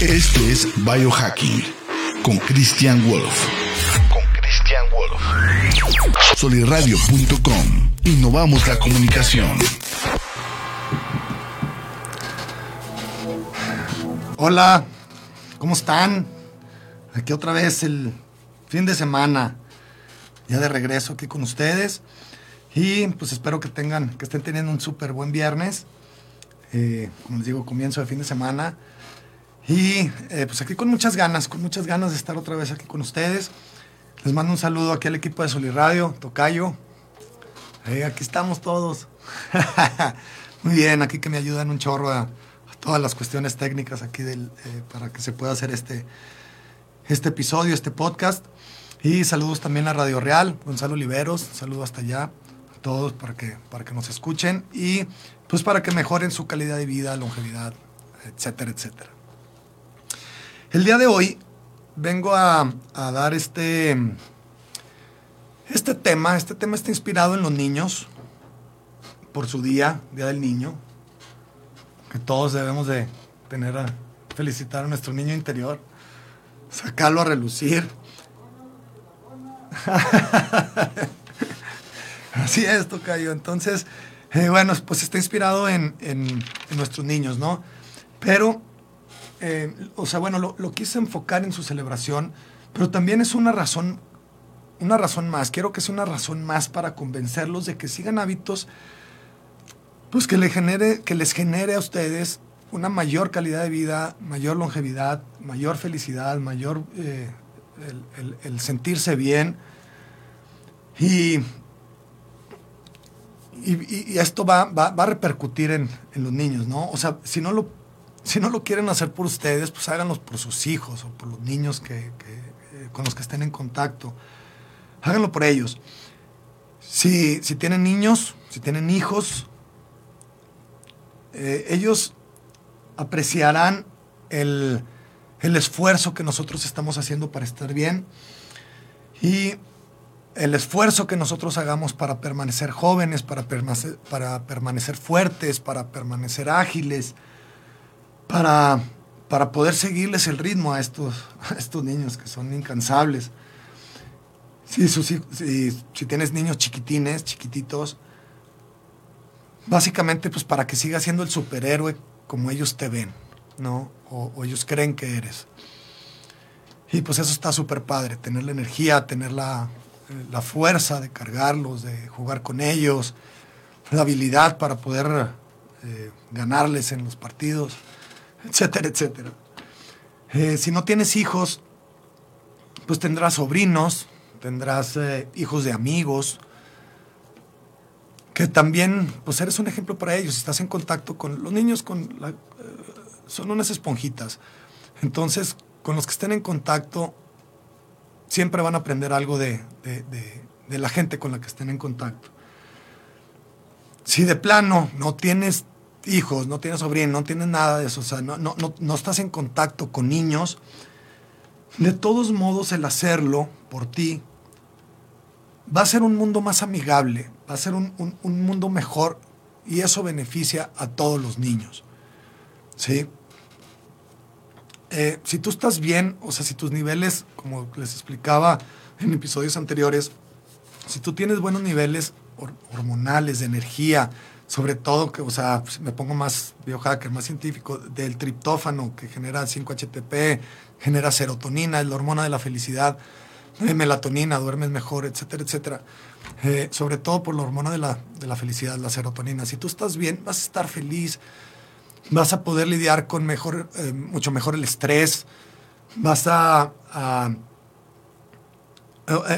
Esto es Biohacking con Christian Wolf. Con Christian Wolf. Soliradio.com. Innovamos la comunicación. Hola, ¿cómo están? Aquí otra vez el fin de semana, ya de regreso aquí con ustedes. Y pues espero que tengan, que estén teniendo un súper buen viernes. Eh, como les digo, comienzo de fin de semana. Y eh, pues aquí con muchas ganas, con muchas ganas de estar otra vez aquí con ustedes. Les mando un saludo aquí al equipo de Soliradio, Tocayo. Eh, aquí estamos todos. Muy bien, aquí que me ayudan un chorro a, todas las cuestiones técnicas aquí del, para que se pueda hacer este, este episodio, este podcast. Y saludos también a Radio Real, Gonzalo Oliveros, saludo hasta allá a todos para que, para que nos escuchen y pues para que mejoren su calidad de vida, longevidad, etcétera, etcétera. El día de hoy vengo a, dar este, este tema, este tema está inspirado en los niños, por su día, Día del Niño, que todos debemos de tener a felicitar a nuestro niño interior, sacarlo a relucir. Así es, Tocayo. Entonces, eh, bueno, pues está inspirado en, en, nuestros niños, ¿no? Pero, eh, o sea, bueno, lo, quise enfocar en su celebración, pero también es una razón, una razón más. Quiero que sea una razón más para convencerlos de que sigan hábitos, pues que, le genere, que les genere a ustedes una mayor calidad de vida, mayor longevidad, mayor felicidad, mayor eh, el, sentirse bien. Y y, esto va, va, va, a repercutir en, en, los niños, ¿no? O sea, si no, lo, si no lo quieren hacer por ustedes, pues háganlo por sus hijos o por los niños que, eh, con los que estén en contacto. Háganlo por ellos. Si, si tienen niños, si tienen hijos, eh, ellos apreciarán el, el esfuerzo que nosotros estamos haciendo para estar bien y el esfuerzo que nosotros hagamos para permanecer jóvenes, para permanecer, para permanecer fuertes, para permanecer ágiles, para, para poder seguirles el ritmo a estos, estos niños que son incansables. Si, si, si, tienes niños chiquitines, chiquititos, básicamente pues para que sigas siendo el superhéroe como ellos te ven, ¿no? O, o ellos creen que eres. Y pues eso está súper padre, tener la energía, tener la, la fuerza de cargarlos, de jugar con ellos, la habilidad para poder eh, ganarles en los partidos, etcétera, etcétera. Eh, si no tienes hijos, pues tendrás sobrinos, tendrás eh, hijos de amigos, que también, pues eres un ejemplo para ellos. Estás en contacto con los niños, con son unas esponjitas. Entonces, con los que estén en contacto, siempre van a aprender algo de, de, de, la gente con la que estén en contacto. Si de plano no tienes hijos, no tienes sobrinos, no tienes nada de eso, o sea, no, no, no, no, estás en contacto con niños, de todos modos el hacerlo por ti va a ser un mundo más amigable, va a ser un, un, un mundo mejor y eso beneficia a todos los niños. ¿Sí? Eh, si tú estás bien, o sea, si tus niveles, como les explicaba en episodios anteriores, si tú tienes buenos niveles hormonales, de energía, sobre todo, que, o sea, pues, me pongo más biohacker, más científico, del triptófano que genera 5-HTP, genera serotonina, es la hormona de la felicidad, eh, melatonina, duermes mejor, etcétera, etcétera. Eh, sobre todo por la hormona de la, de la felicidad, la serotonina. Si tú estás bien, vas a estar feliz, vas a poder lidiar con mejor, eh, mucho mejor el estrés, vas a, a,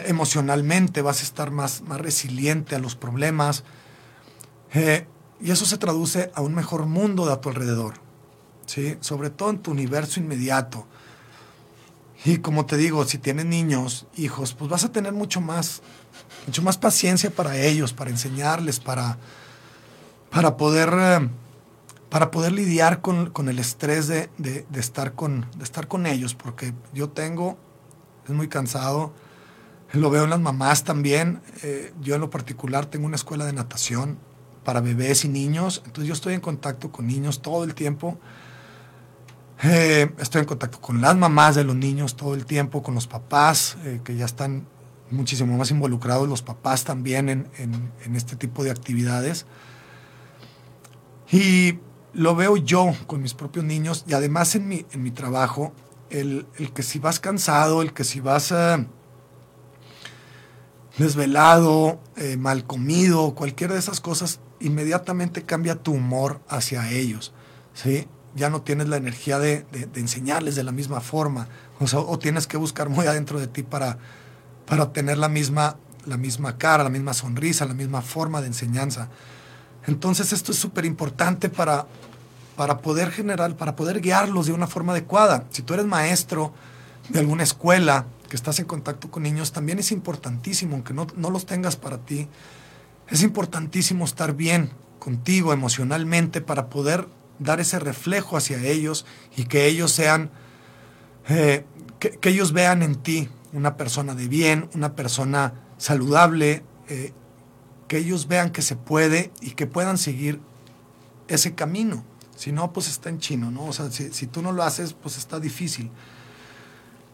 emocionalmente vas a estar más, más resiliente a los problemas. Eh, y eso se traduce a un mejor mundo de a tu alrededor, ¿sí? sobre todo en tu universo inmediato. Y como te digo, si tienes niños, hijos, pues vas a tener mucho más, mucho más paciencia para ellos, para enseñarles, para, para poder para poder lidiar con, con el estrés de, de, de, estar con, de estar con ellos, porque yo tengo, es muy cansado, lo veo en las mamás también, eh, yo en lo particular tengo una escuela de natación para bebés y niños, entonces yo estoy en contacto con niños todo el tiempo, Eh, estoy en contacto con las mamás de los niños todo el tiempo, con los papás, eh, que ya están muchísimo más involucrados, los papás también en, en, este tipo de actividades. Y lo veo yo con mis propios niños y además en mi, en mi trabajo, el, el, que si vas cansado, el que si vas uh, desvelado, eh, mal comido, cualquiera de esas cosas, inmediatamente cambia tu humor hacia ellos. ¿sí? Ya no tienes la energía de, enseñarles de la misma forma. O, tienes que buscar muy adentro de ti para, para obtener la misma, cara, la misma sonrisa, la misma forma de enseñanza. Entonces esto es súper importante para, poder generar, para poder guiarlos de una forma adecuada. Si tú eres maestro de alguna escuela, que estás en contacto con niños, también es importantísimo, aunque no los tengas para ti, es importantísimo estar bien contigo emocionalmente para poder dar ese reflejo hacia ellos y que ellos sean, eh, que, ellos vean en ti una persona de bien, una persona saludable, eh, que ellos vean que se puede y que puedan seguir ese camino. Si no, pues está en chino, ¿no? O sea, si, tú no lo haces, pues está difícil.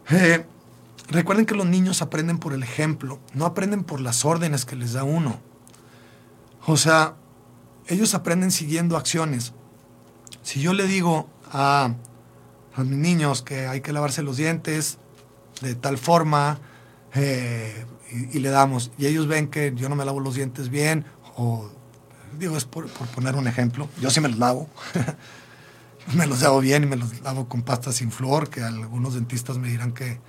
Eh, Recuerden que los niños aprenden por el ejemplo, no aprenden por las órdenes que les da uno. O sea, ellos aprenden siguiendo acciones. Si yo le digo a, mis niños que hay que lavarse los dientes de tal forma eh, y, le damos, y ellos ven que yo no me lavo los dientes bien, o digo, es por, por poner un ejemplo, yo sí me los lavo. me los lavo bien y me los lavo con pasta sin flor, que algunos dentistas me dirán que,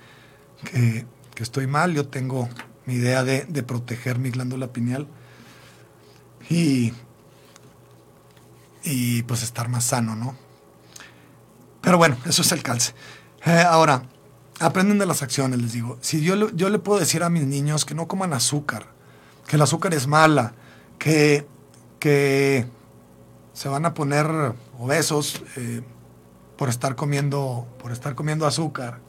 que, estoy mal, yo tengo mi idea de, proteger mi glándula pineal y, y pues estar más sano, ¿no? Pero bueno, eso es el calce. Eh, ahora, aprenden de las acciones, les digo. Si yo, yo le puedo decir a mis niños que no coman azúcar, que el azúcar es mala, que, que se van a poner obesos eh, por estar comiendo, por estar comiendo azúcar,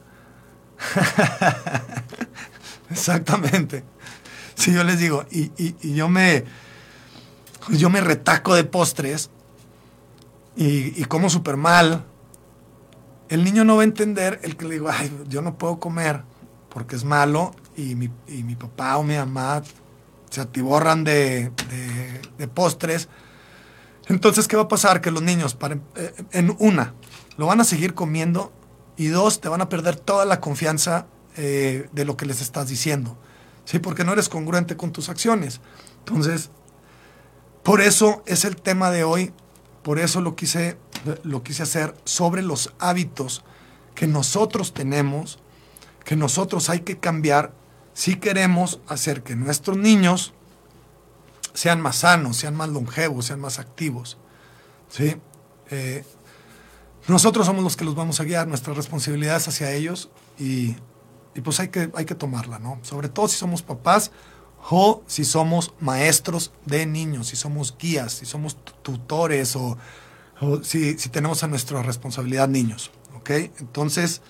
Exactamente. Si yo les digo, y, yo me yo me retaco de postres y, como súper mal, el niño no va a entender el que le digo, ay, yo no puedo comer porque es malo y mi, papá o mi mamá se atiborran de, postres. Entonces, ¿qué va a pasar? Que los niños, eh, en una, lo van a seguir comiendo y dos, te van a perder toda la confianza eh, de lo que les estás diciendo, ¿sí? Porque no eres congruente con tus acciones. Entonces, por eso es el tema de hoy, por eso lo quise, lo quise hacer sobre los hábitos que nosotros tenemos, que nosotros hay que cambiar si queremos hacer que nuestros niños sean más sanos, sean más longevos, sean más activos. ¿sí? Eh, nosotros somos los que los vamos a guiar, nuestra responsabilidad es hacia ellos y, pues hay que, hay que tomarla, ¿no? Sobre todo si somos papás o si somos maestros de niños, si somos guías, si somos tutores o, si, tenemos a nuestra responsabilidad niños, ¿ok? Entonces,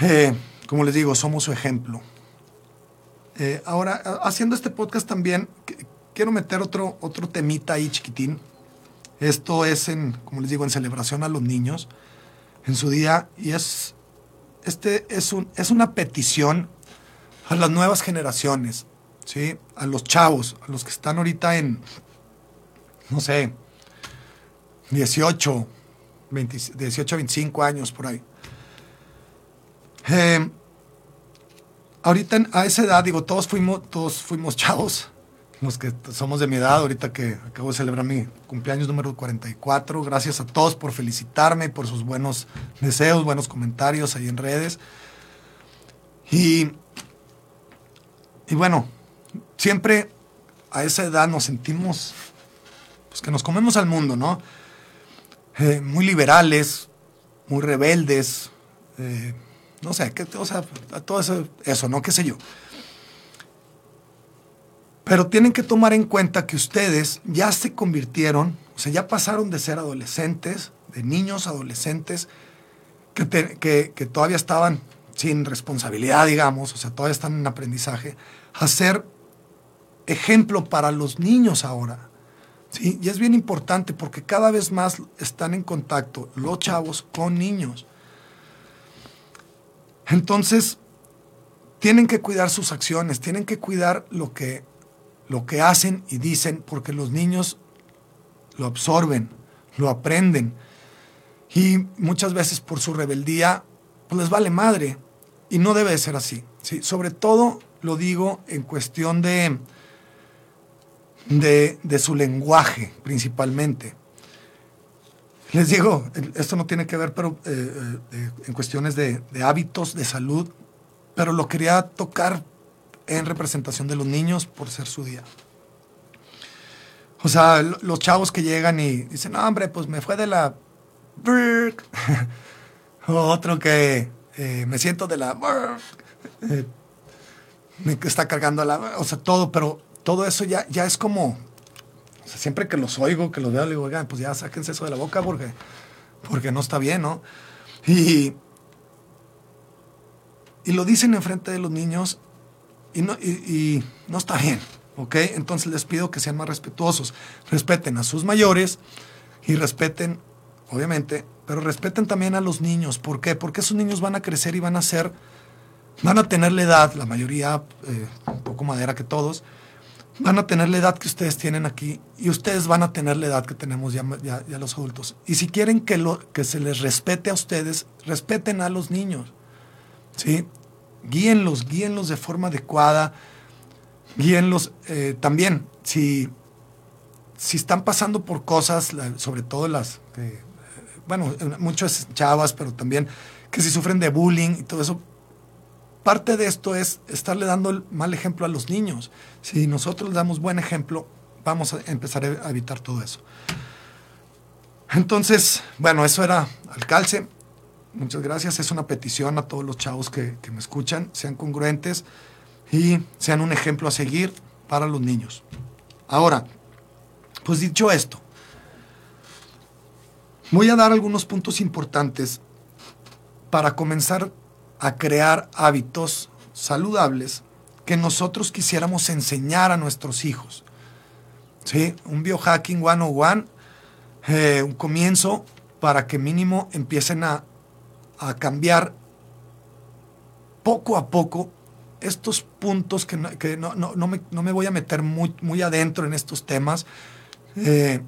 eh, como les digo, somos su ejemplo. Eh, ahora, haciendo este podcast también, quiero meter otro, otro temita ahí chiquitín, esto es en, como les digo, en celebración a los niños en su día y es, este es, un, es una petición a las nuevas generaciones, ¿sí? A los chavos, a los que están ahorita en, no sé, 18, 18, 25 años por ahí. Eh, ahorita a esa edad, digo, todos fuimos, todos fuimos chavos los que somos de mi edad, ahorita que acabo de celebrar mi cumpleaños número 44. Gracias a todos por felicitarme, por sus buenos deseos, buenos comentarios ahí en redes. Y, y bueno, siempre a esa edad nos sentimos pues, que nos comemos al mundo, ¿no? Eh, muy liberales, muy rebeldes, eh, no sé, que, o sea, todo eso, eso, ¿no? ¿Qué sé yo? Pero tienen que tomar en cuenta que ustedes ya se convirtieron, o sea, ya pasaron de ser adolescentes, de niños adolescentes, que, que, todavía estaban sin responsabilidad, digamos, o sea, todavía están en aprendizaje, a ser ejemplo para los niños ahora. ¿sí? Y es bien importante porque cada vez más están en contacto los chavos con niños. Entonces, tienen que cuidar sus acciones, tienen que cuidar lo que, lo que hacen y dicen, porque los niños lo absorben, lo aprenden. Y muchas veces por su rebeldía, pues les vale madre. Y no debe de ser así. ¿sí? Sobre todo lo digo en cuestión de, de, su lenguaje, principalmente. Les digo, esto no tiene que ver, pero eh, eh, en cuestiones de, de, hábitos, de salud, pero lo quería tocar en representación de los niños por ser su día. O sea, los chavos que llegan y dicen, no, hombre, pues me fue de la... Otro que eh, me siento de la... Eh, me está cargando la... O sea, todo, pero todo eso ya, ya es como... O sea, siempre que los oigo, que los veo, le digo, oigan, pues ya sáquense eso de la boca porque, porque no está bien, ¿no? Y, y lo dicen enfrente de los niños y no, y no está bien. ¿ok? Entonces les pido que sean más respetuosos. Respeten a sus mayores y respeten, obviamente, pero respeten también a los niños. ¿Por qué? Porque esos niños van a crecer y van a ser, van a tener la edad, la mayoría, eh, un poco madera que todos, van a tener la edad que ustedes tienen aquí y ustedes van a tener la edad que tenemos ya, los adultos. Y si quieren que, lo, que se les respete a ustedes, respeten a los niños. ¿sí? Guíenlos, guíenlos de forma adecuada guíenlos eh, también. Si, si están pasando por cosas, sobre todo las, bueno, muchas chavas, pero también que si sufren de bullying y todo eso, parte de esto es estarle dando el mal ejemplo a los niños. Si nosotros damos buen ejemplo, vamos a empezar a evitar todo eso. Entonces, bueno, eso era al calce. Muchas gracias. Es una petición a todos los chavos que, que me escuchan. Sean congruentes y sean un ejemplo a seguir para los niños. Ahora, pues dicho esto, voy a dar algunos puntos importantes para comenzar a crear hábitos saludables que nosotros quisiéramos enseñar a nuestros hijos. ¿Sí? Un biohacking 101, eh, un comienzo para que mínimo empiecen a, a cambiar poco a poco estos puntos que, no, no, me, voy a meter muy, muy adentro en estos temas, eh,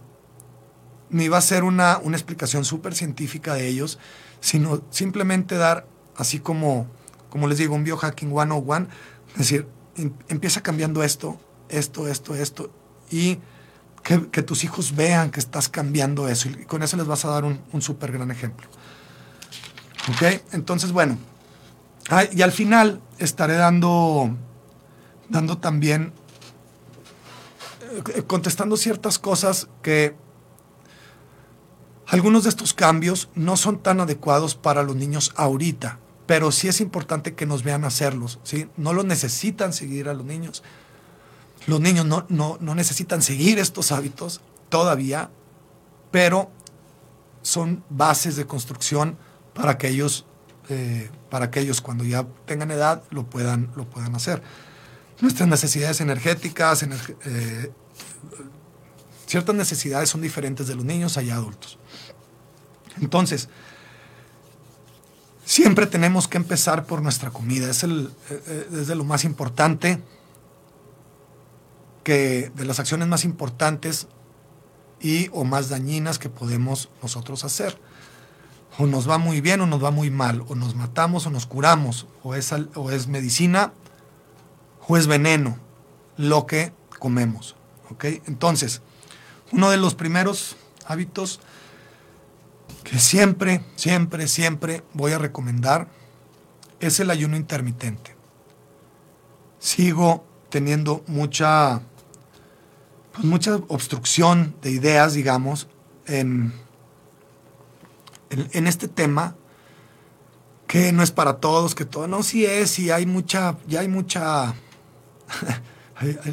ni va a ser una, una explicación súper científica de ellos, sino simplemente dar, así como, como les digo, un biohacking 101, es decir, em, empieza cambiando esto, esto, esto, esto, y que, tus hijos vean que estás cambiando eso, y con eso les vas a dar un, un súper gran ejemplo. ¿Ok? Entonces, bueno, y al final estaré dando, dando también, eh, contestando ciertas cosas que algunos de estos cambios no son tan adecuados para los niños ahorita, pero sí es importante que nos vean hacerlos, ¿sí? No lo necesitan seguir a los niños. Los niños no, no, no necesitan seguir estos hábitos todavía, pero son bases de construcción para que ellos eh, para que ellos cuando ya tengan edad lo puedan, lo puedan hacer. Nuestras necesidades energéticas, eh, ciertas necesidades son diferentes de los niños y adultos. Entonces, siempre tenemos que empezar por nuestra comida. Es, el, eh, es de lo más importante, que de las acciones más importantes y o más dañinas que podemos nosotros hacer o nos va muy bien o nos va muy mal, o nos matamos o nos curamos, o es, o es medicina o es veneno, lo que comemos. ¿ok? Entonces, uno de los primeros hábitos que siempre, siempre, siempre voy a recomendar es el ayuno intermitente. Sigo teniendo mucha, pues mucha obstrucción de ideas, digamos, en en, este tema que no es para todos, que todo, no, sí es, y hay mucha, ya hay mucha,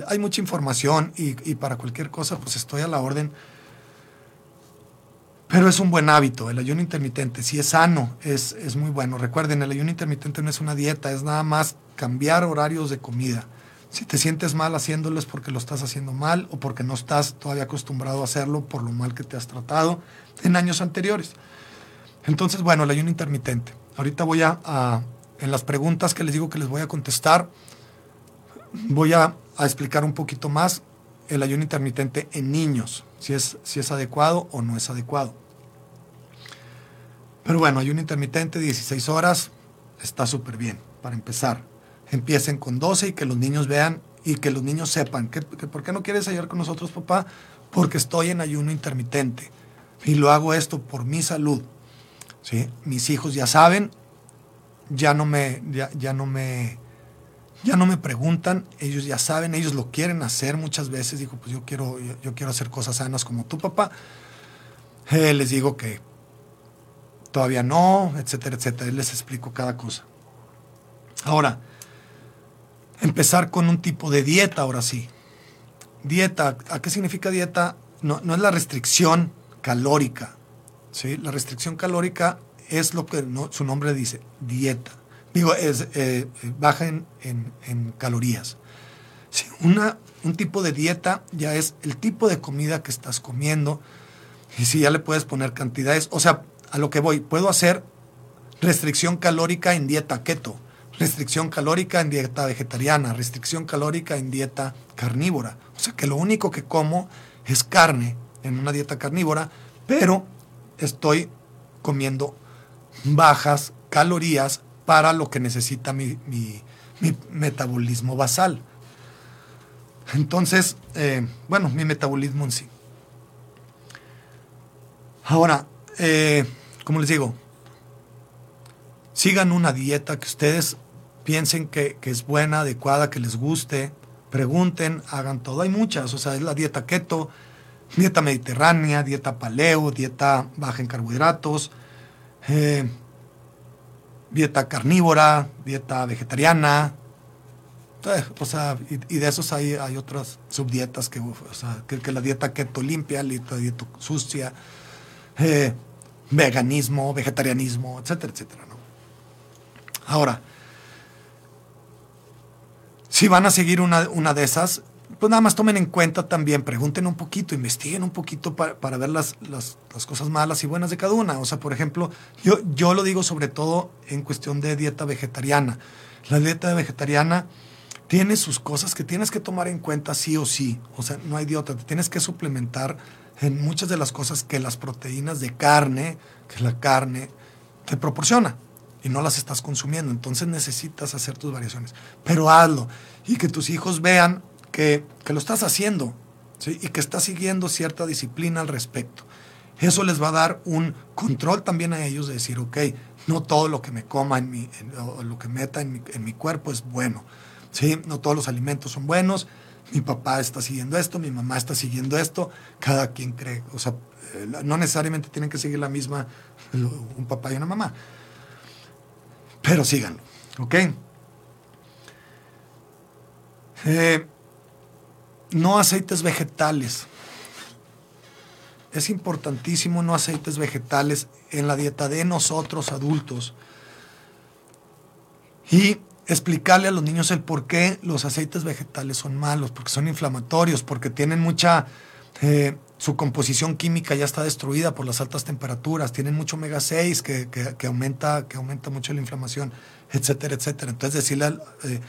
hay, mucha información y, para cualquier cosa pues estoy a la orden. Pero es un buen hábito, el ayuno intermitente, si es sano, es, es muy bueno. Recuerden, el ayuno intermitente no es una dieta, es nada más cambiar horarios de comida. Si te sientes mal haciéndolo es porque lo estás haciendo mal o porque no estás todavía acostumbrado a hacerlo por lo mal que te has tratado en años anteriores. Entonces, bueno, el ayuno intermitente. Ahorita voy a, en las preguntas que les digo que les voy a contestar, voy a, explicar un poquito más el ayuno intermitente en niños, si es, si es adecuado o no es adecuado. Pero bueno, ayuno intermitente, 16 horas, está súper bien, para empezar empiecen con 12 y que los niños vean y que los niños sepan que, ¿por qué no quieres ayudar con nosotros, papá? Porque estoy en ayuno intermitente y lo hago esto por mi salud. ¿sí? Mis hijos ya saben, ya no me, ya, no me, ya no me preguntan, ellos ya saben, ellos lo quieren hacer muchas veces. Digo, pues yo quiero, yo, quiero hacer cosas sanas como tu papá. Eh, les digo que todavía no, etcétera, etcétera. Les explico cada cosa. Ahora, empezar con un tipo de dieta, ahora sí. Dieta, ¿a qué significa dieta? No, no es la restricción calórica. ¿sí? La restricción calórica es lo que su nombre dice, dieta. Digo, es eh, baja en, calorías. una, un tipo de dieta ya es el tipo de comida que estás comiendo. Y si ya le puedes poner cantidades, o sea, a lo que voy, puedo hacer restricción calórica en dieta keto restricción calórica en dieta vegetariana, restricción calórica en dieta carnívora. O sea que lo único que como es carne en una dieta carnívora, pero estoy comiendo bajas calorías para lo que necesita mi, metabolismo basal. Entonces, eh, bueno, mi metabolismo en sí. Ahora, eh, como les digo, sigan una dieta que ustedes piensen que, es buena, adecuada, que les guste, pregunten, hagan todo. Hay muchas, o sea, es la dieta keto, dieta mediterránea, dieta paleo, dieta baja en carbohidratos, eh, dieta carnívora, dieta vegetariana. Eh, o sea, y, de esos hay, hay otras subdietas que, o sea, que, la dieta keto limpia, la dieta sucia, eh, veganismo, vegetarianismo, etcétera, etcétera. ¿no? Ahora, si van a seguir una, una de esas, pues nada más tomen en cuenta también, pregunten un poquito, investiguen un poquito para, ver las, las, cosas malas y buenas de cada una. O sea, por ejemplo, yo, yo lo digo sobre todo en cuestión de dieta vegetariana. La dieta vegetariana tiene sus cosas que tienes que tomar en cuenta sí o sí. O sea, no hay idiota, te tienes que suplementar en muchas de las cosas que las proteínas de carne, que la carne te proporciona y no las estás consumiendo. Entonces necesitas hacer tus variaciones. Pero hazlo y que tus hijos vean que, lo estás haciendo y que estás siguiendo cierta disciplina al respecto. Eso les va a dar un control también a ellos de decir, ok, no todo lo que me coma en mi, o lo que meta en mi, cuerpo es bueno. ¿sí? No todos los alimentos son buenos. Mi papá está siguiendo esto, mi mamá está siguiendo esto. Cada quien cree. O sea, eh, no necesariamente tienen que seguir la misma un papá y una mamá pero síganlo, ¿ok? Eh, no aceites vegetales. Es importantísimo no aceites vegetales en la dieta de nosotros adultos. Y explicarle a los niños el por qué los aceites vegetales son malos, porque son inflamatorios, porque tienen mucha eh, su composición química ya está destruida por las altas temperaturas, tienen mucho omega 6 que, aumenta, que aumenta mucho la inflamación, etcétera, etcétera. Entonces decirle al, eh,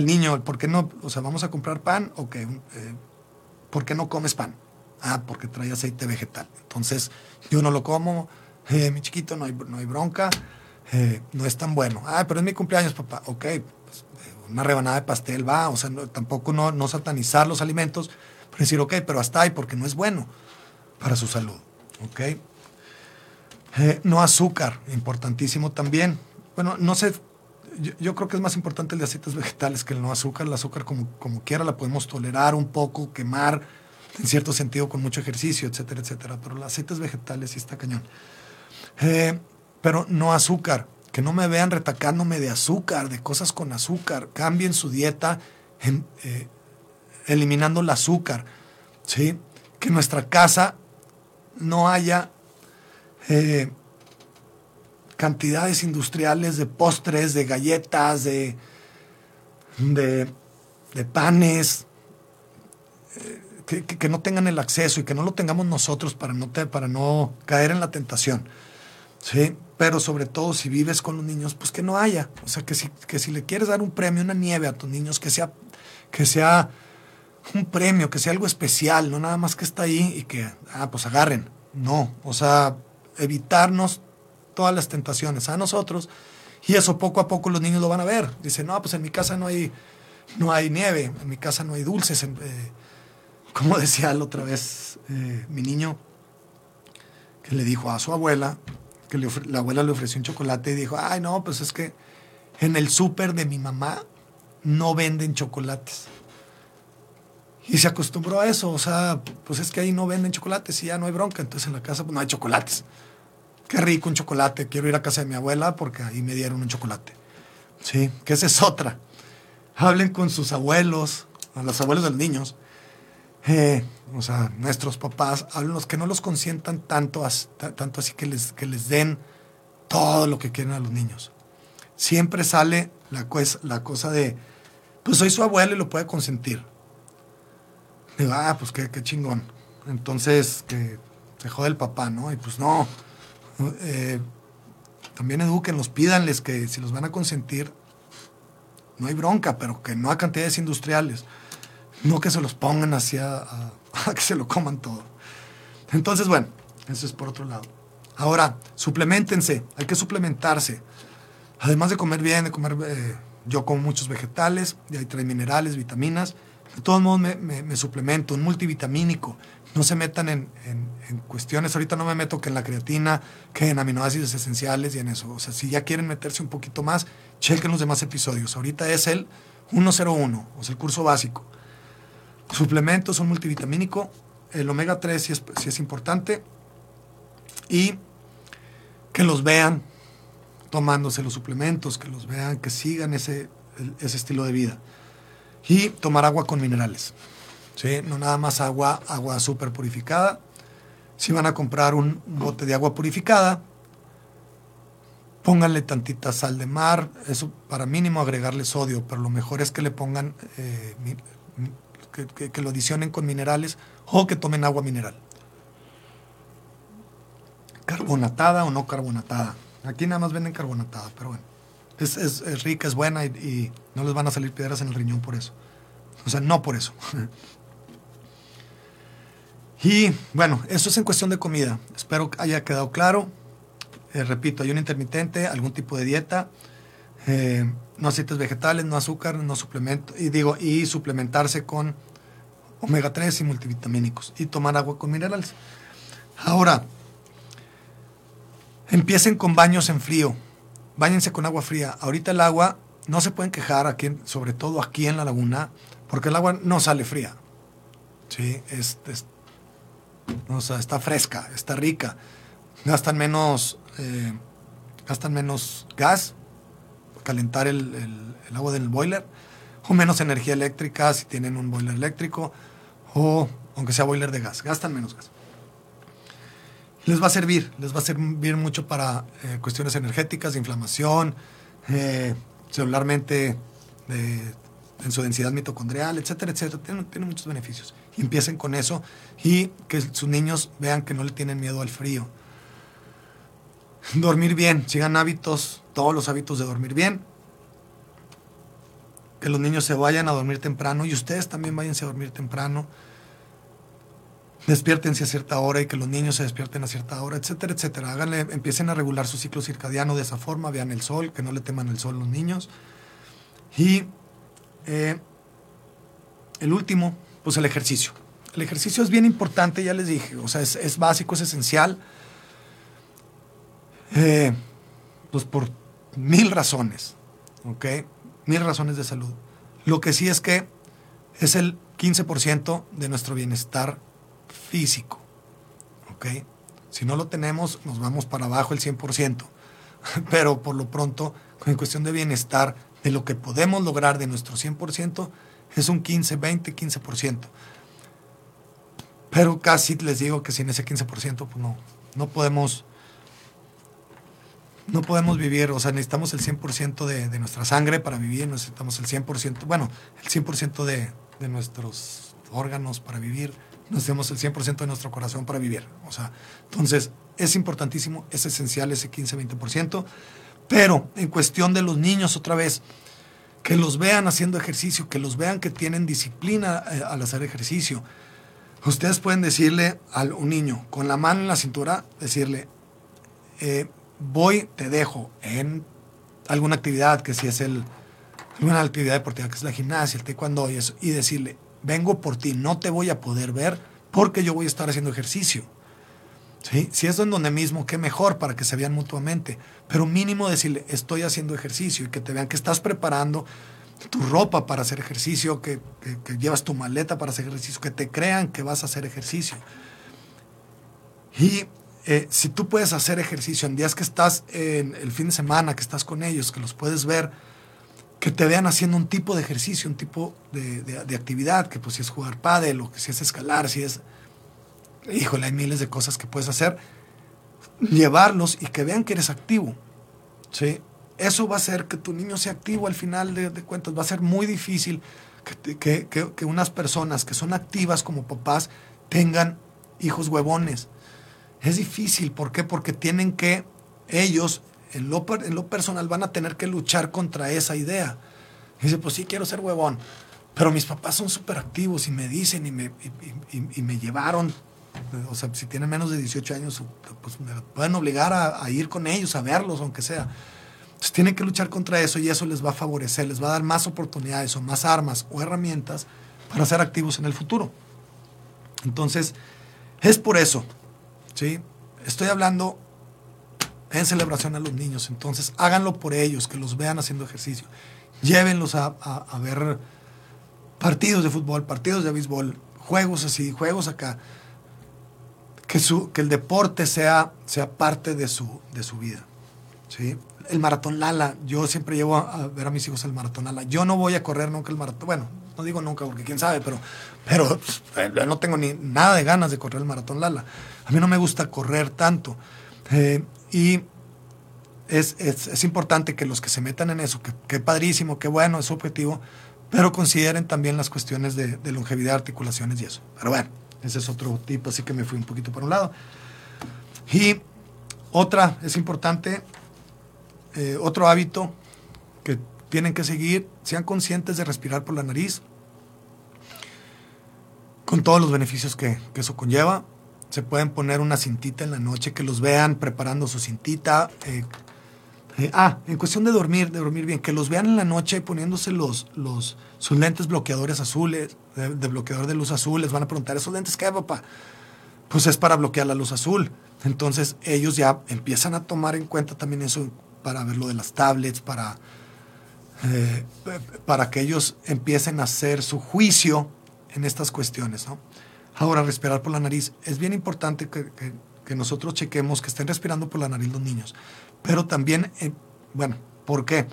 niño, ¿por qué no? O sea, vamos a comprar pan, ok, eh, ¿por qué no comes pan? Ah, porque trae aceite vegetal. Entonces, yo no lo como, eh, mi chiquito, no hay, no hay bronca, no es tan bueno. Ah, pero es mi cumpleaños, papá. Ok, pues, una rebanada de pastel va, o sea, tampoco no, no satanizar los alimentos, decir, ok, pero hasta ahí porque no es bueno para su salud. ¿ok? Eh, no azúcar, importantísimo también. Bueno, no sé, yo, creo que es más importante el de aceites vegetales que el no azúcar. El azúcar como, como quiera la podemos tolerar un poco, quemar, en cierto sentido con mucho ejercicio, etcétera, etcétera. Pero los aceites vegetales sí está cañón. Eh, pero no azúcar, que no me vean retacándome de azúcar, de cosas con azúcar. Cambien su dieta en, eh, eliminando el azúcar, ¿sí? Que nuestra casa no haya eh, cantidades industriales de postres, de galletas, de, de de panes, eh, que, no tengan el acceso y que no lo tengamos nosotros para no, te- para no caer en la tentación. Sí, pero sobre todo si vives con los niños, pues que no haya. O sea, que si, que si le quieres dar un premio, una nieve a tus niños, que sea, que sea un premio, que sea algo especial, no nada más que está ahí y que, ah, pues agarren. No, o sea, evitarnos todas las tentaciones a nosotros y eso poco a poco los niños lo van a ver. Dicen, no, pues en mi casa no hay, no hay nieve, en mi casa no hay dulces. eh, como decía la otra vez eh, mi niño, que le dijo a su abuela, que la abuela le ofreció un chocolate y dijo, ay no, pues es que en el súper de mi mamá no venden chocolates. Y se acostumbró a eso, o sea, pues es que ahí no venden chocolates y ya no hay bronca, entonces en la casa pues no hay chocolates. Qué rico un chocolate, quiero ir a casa de mi abuela porque ahí me dieron un chocolate. Sí, que esa es otra. Hablen con sus abuelos, a los abuelos de los niños, eh, o sea, nuestros papás, háblenlos que no los consientan tanto, tanto así que les, que les den todo lo que quieren a los niños. Siempre sale la, cues- la cosa de, pues soy su abuelo y lo puede consentir. Digo, ah, pues qué, qué chingón. Entonces, que se jode el papá, ¿no? Y pues no. Eh, también eduquenlos, pídanles que si los van a consentir, no hay bronca, pero que no a cantidades industriales. No que se los pongan así a, a- a que se lo coman todo. Entonces, bueno, eso es por otro lado. Ahora, suplementense, hay que suplementarse. Además de comer bien, de comer, eh, yo como muchos vegetales, y ahí trae minerales, vitaminas. De todos modos me- me suplemento, un multivitamínico. No se metan en, en- cuestiones, ahorita no me meto que en la creatina, que en aminoácidos esenciales y en eso. O sea, si ya quieren meterse un poquito más, chequen los demás episodios. Ahorita es el 101, o sea, el curso básico. Suplementos, un multivitamínico, el omega 3 sí es, sí es importante. Y que los vean tomándose los suplementos, que los vean, que sigan ese, ese estilo de vida. Y tomar agua con minerales. ¿Sí? No nada más agua, agua súper purificada. Si van a comprar un bote de agua purificada, pónganle tantita sal de mar, eso para mínimo agregarle sodio, pero lo mejor es que le pongan, eh, que, lo adicionen con minerales o que tomen agua mineral. Carbonatada o no carbonatada. Aquí nada más venden carbonatada, pero bueno. Es, es- es rica, es buena y no les van a salir piedras en el riñón por eso. O sea, no por eso. y bueno, eso es en cuestión de comida. Espero que haya quedado claro. Eh, repito, hay un intermitente, algún tipo de dieta, eh, no aceites vegetales, no azúcar, no suplemento, y digo, y suplementarse con omega 3 y multivitamínicos, y tomar agua con minerales. Ahora, empiecen con baños en frío, báñense con agua fría. Ahorita el agua, no se pueden quejar, aquí, sobre todo aquí en la laguna, porque el agua no sale fría. Sí, o está fresca, está rica. Gastan menos, eh, gastan menos gas, calentar el, el- el agua del boiler, o menos energía eléctrica si tienen un boiler eléctrico, o aunque sea boiler de gas, gastan menos gas. Les va a servir, les va a servir mucho para eh, cuestiones energéticas, de inflamación, eh, celularmente, de- en su densidad mitocondrial, etcétera, etcétera. Tiene, muchos beneficios. Empiecen con eso y que sus niños vean que no le tienen miedo al frío. Dormir bien, sigan hábitos, todos los hábitos de dormir bien. Que los niños se vayan a dormir temprano y ustedes también váyanse a dormir temprano. Despiértense a cierta hora y que los niños se despierten a cierta hora, etcétera, etcétera. Háganle, empiecen a regular su ciclo circadiano de esa forma, vean el sol, que no le teman el sol los niños. Y eh, el último, pues el ejercicio. El ejercicio es bien importante, ya les dije, o sea, es, es básico, es esencial. Eh, pues por mil razones, ¿ok? Mil razones de salud. Lo que sí es que es el 15% de nuestro bienestar físico, ¿ok? Si no lo tenemos, nos vamos para abajo el 100%. Pero por lo pronto, en cuestión de bienestar, de lo que podemos lograr de nuestro 100%, es un 15, 20, 15%. Pero casi les digo que sin ese 15%, pues no, no podemos no podemos vivir, o sea, necesitamos el 100% de, de, nuestra sangre para vivir, necesitamos el 100%, bueno, el 100% de, de nuestros órganos para vivir, necesitamos el 100% de nuestro corazón para vivir. O sea, entonces es importantísimo, es esencial ese 15-20%, pero en cuestión de los niños, otra vez, que los vean haciendo ejercicio, que los vean que tienen disciplina eh, al hacer ejercicio. Ustedes pueden decirle a un niño con la mano en la cintura, decirle, eh, voy, te dejo en alguna actividad, que si es el, alguna actividad deportiva, que es la gimnasia, el taekwondo y eso, y decirle, vengo por ti, no te voy a poder ver porque yo voy a estar haciendo ejercicio. ¿Sí? Si es donde mismo, qué mejor para que se vean mutuamente. Pero mínimo decirle, estoy haciendo ejercicio y que te vean que estás preparando tu ropa para hacer ejercicio, que, llevas tu maleta para hacer ejercicio, que te crean que vas a hacer ejercicio. Y eh, si tú puedes hacer ejercicio en días que estás en el fin de semana, que estás con ellos, que los puedes ver, que te vean haciendo un tipo de ejercicio, un tipo de actividad, que pues si es jugar pádel o que si es escalar, si es híjole, hay miles de cosas que puedes hacer, llevarlos y que vean que eres activo. ¿sí? Eso va a hacer que tu niño sea activo al final de, cuentas. Va a ser muy difícil que, que, que, que, unas personas que son activas como papás tengan hijos huevones. Es difícil, ¿por qué? Porque tienen que, ellos, en lo, en lo personal, van a tener que luchar contra esa idea. Dice, pues sí, quiero ser huevón. Pero mis papás son súper activos y me dicen y me, y me llevaron o sea, si tienen menos de 18 años, pues pueden obligar a, a, ir con ellos, a verlos, aunque sea. Entonces tienen que luchar contra eso y eso les va a favorecer, les va a dar más oportunidades o más armas o herramientas para ser activos en el futuro. Entonces, es por eso, ¿sí? Estoy hablando en celebración a los niños, entonces háganlo por ellos, que los vean haciendo ejercicio. Llévenlos a, a, a ver partidos de fútbol, partidos de béisbol, juegos así, juegos acá que, su, que el deporte sea, sea parte de su, de su vida. ¿sí? El maratón Lala, yo siempre llevo a, ver a mis hijos el maratón Lala. Yo no voy a correr nunca el maratón, bueno, no digo nunca porque quién sabe, pero, pero pues, no tengo ni nada de ganas de correr el maratón Lala. A mí no me gusta correr tanto. Eh, y es, es, es, importante que los que se metan en eso, que, que padrísimo, que bueno, es objetivo, pero consideren también las cuestiones de, de longevidad, articulaciones y eso. Pero bueno. Ese es otro tipo, así que me fui un poquito por un lado. Y otra, es importante, eh, otro hábito que tienen que seguir, sean conscientes de respirar por la nariz, con todos los beneficios que, que eso conlleva. Se pueden poner una cintita en la noche, que los vean preparando su cintita. Eh, eh, ah, en cuestión de dormir, de dormir bien, que los vean en la noche poniéndose los, los, sus lentes bloqueadores azules, de, bloqueador de luz azul. Les van a preguntar, ¿esos lentes qué, papá? Pues es para bloquear la luz azul. Entonces ellos ya empiezan a tomar en cuenta también eso para ver lo de las tablets, para, eh, para que ellos empiecen a hacer su juicio en estas cuestiones. ¿no? Ahora, respirar por la nariz. Es bien importante que, que, que nosotros chequemos que estén respirando por la nariz los niños pero también, eh, bueno, ¿por qué?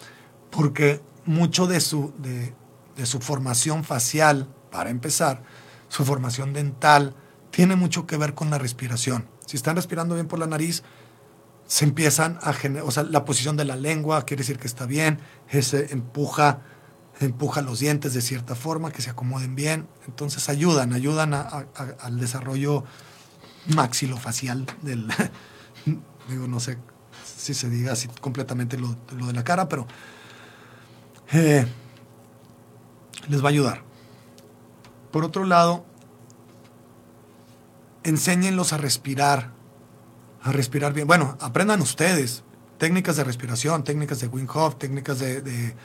Porque mucho de su, de, de su formación facial, para empezar, su formación dental, tiene mucho que ver con la respiración. Si están respirando bien por la nariz, se empiezan a generar, o sea, la posición de la lengua quiere decir que está bien, ese empuja, empuja los dientes de cierta forma, que se acomoden bien, entonces ayudan, ayudan a, al desarrollo maxilofacial del, digo, no sé si se diga así completamente lo, lo de la cara, pero eh, les va a ayudar. Por otro lado, enséñenlos a respirar, a respirar bien. Bueno, aprendan ustedes técnicas de respiración, técnicas de Wim Hof, técnicas de,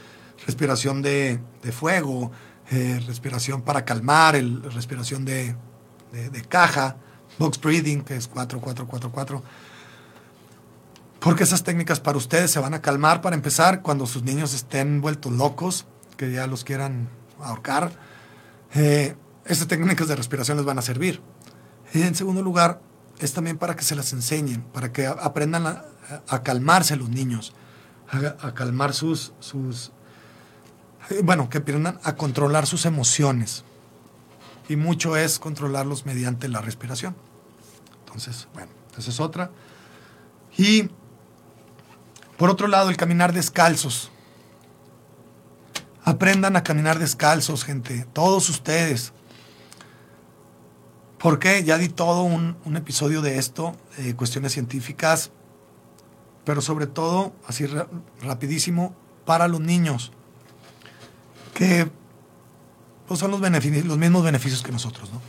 respiración de, de fuego, eh, respiración para calmar, el, respiración de, de, de caja, box breathing, que es 4-4-4-4 porque esas técnicas para ustedes se van a calmar para empezar cuando sus niños estén vueltos locos, que ya los quieran ahorcar. Eh, estas técnicas de respiración les van a servir. Y en segundo lugar, es también para que se las enseñen, para que aprendan a, calmarse los niños, a, a calmar sus, sus eh, bueno, que aprendan a controlar sus emociones. Y mucho es controlarlos mediante la respiración. Entonces, bueno, esa es otra. Y Por otro lado, el caminar descalzos. Aprendan a caminar descalzos, gente. Todos ustedes. ¿Por qué? Ya di todo un, episodio de esto, eh, cuestiones científicas, pero sobre todo, así rapidísimo, para los niños, que pues, son los, los mismos beneficios que nosotros. ¿no?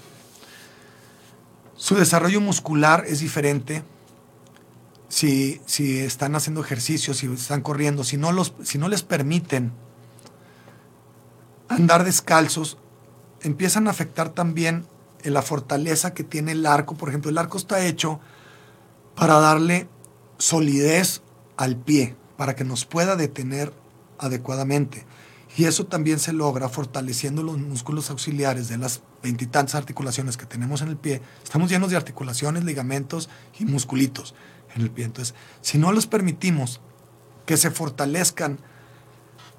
Su desarrollo muscular es diferente si, si están haciendo ejercicio, si están corriendo, si no, los, si no les permiten andar descalzos, empiezan a afectar también la fortaleza que tiene el arco. Por ejemplo, el arco está hecho para darle solidez al pie, para que nos pueda detener adecuadamente. Y eso también se logra fortaleciendo los músculos auxiliares de las veintitantas articulaciones que tenemos en el pie. Estamos llenos de articulaciones, ligamentos y musculitos en el pie. Entonces, si no los permitimos que se fortalezcan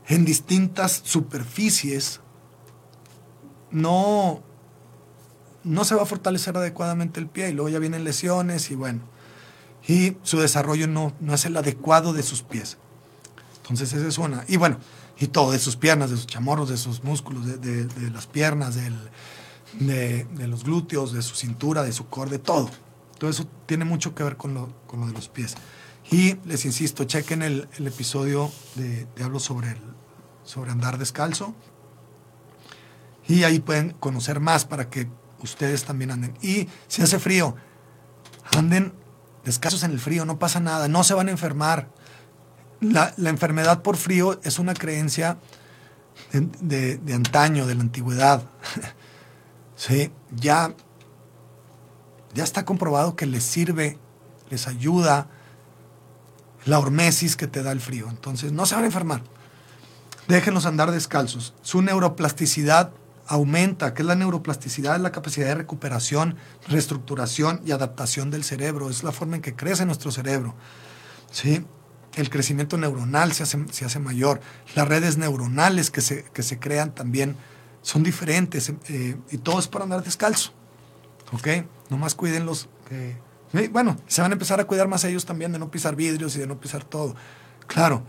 en distintas superficies, no, no se va a fortalecer adecuadamente el pie y luego ya vienen lesiones y bueno, y su desarrollo no, no es el adecuado de sus pies. Entonces esa es una. Y bueno, y todo, de sus piernas, de sus chamorros, de sus músculos, de, las piernas, del, de, los glúteos, de su cintura, de su core, de todo. Todo eso tiene mucho que ver con lo, con lo de los pies. Y les insisto, chequen el, el episodio de, de, hablo sobre, el, sobre andar descalzo. Y ahí pueden conocer más para que ustedes también anden. Y si hace frío, anden descalzos en el frío, no pasa nada, no se van a enfermar. La, enfermedad por frío es una creencia de, antaño, de la antigüedad. sí, ya, ya está comprobado que les sirve, les ayuda la hormesis que te da el frío. Entonces, no se van a enfermar. Déjenlos andar descalzos. Su neuroplasticidad aumenta, que es la neuroplasticidad, es la capacidad de recuperación, reestructuración y adaptación del cerebro. Es la forma en que crece nuestro cerebro. ¿sí? El crecimiento neuronal se hace, mayor. Las redes neuronales que se, que se crean también son diferentes. Eh, y todo es para andar descalzo. ¿Ok? Nomás cuídenlos. bueno, se van a empezar a cuidar más ellos también de no pisar vidrios y de no pisar todo. Claro,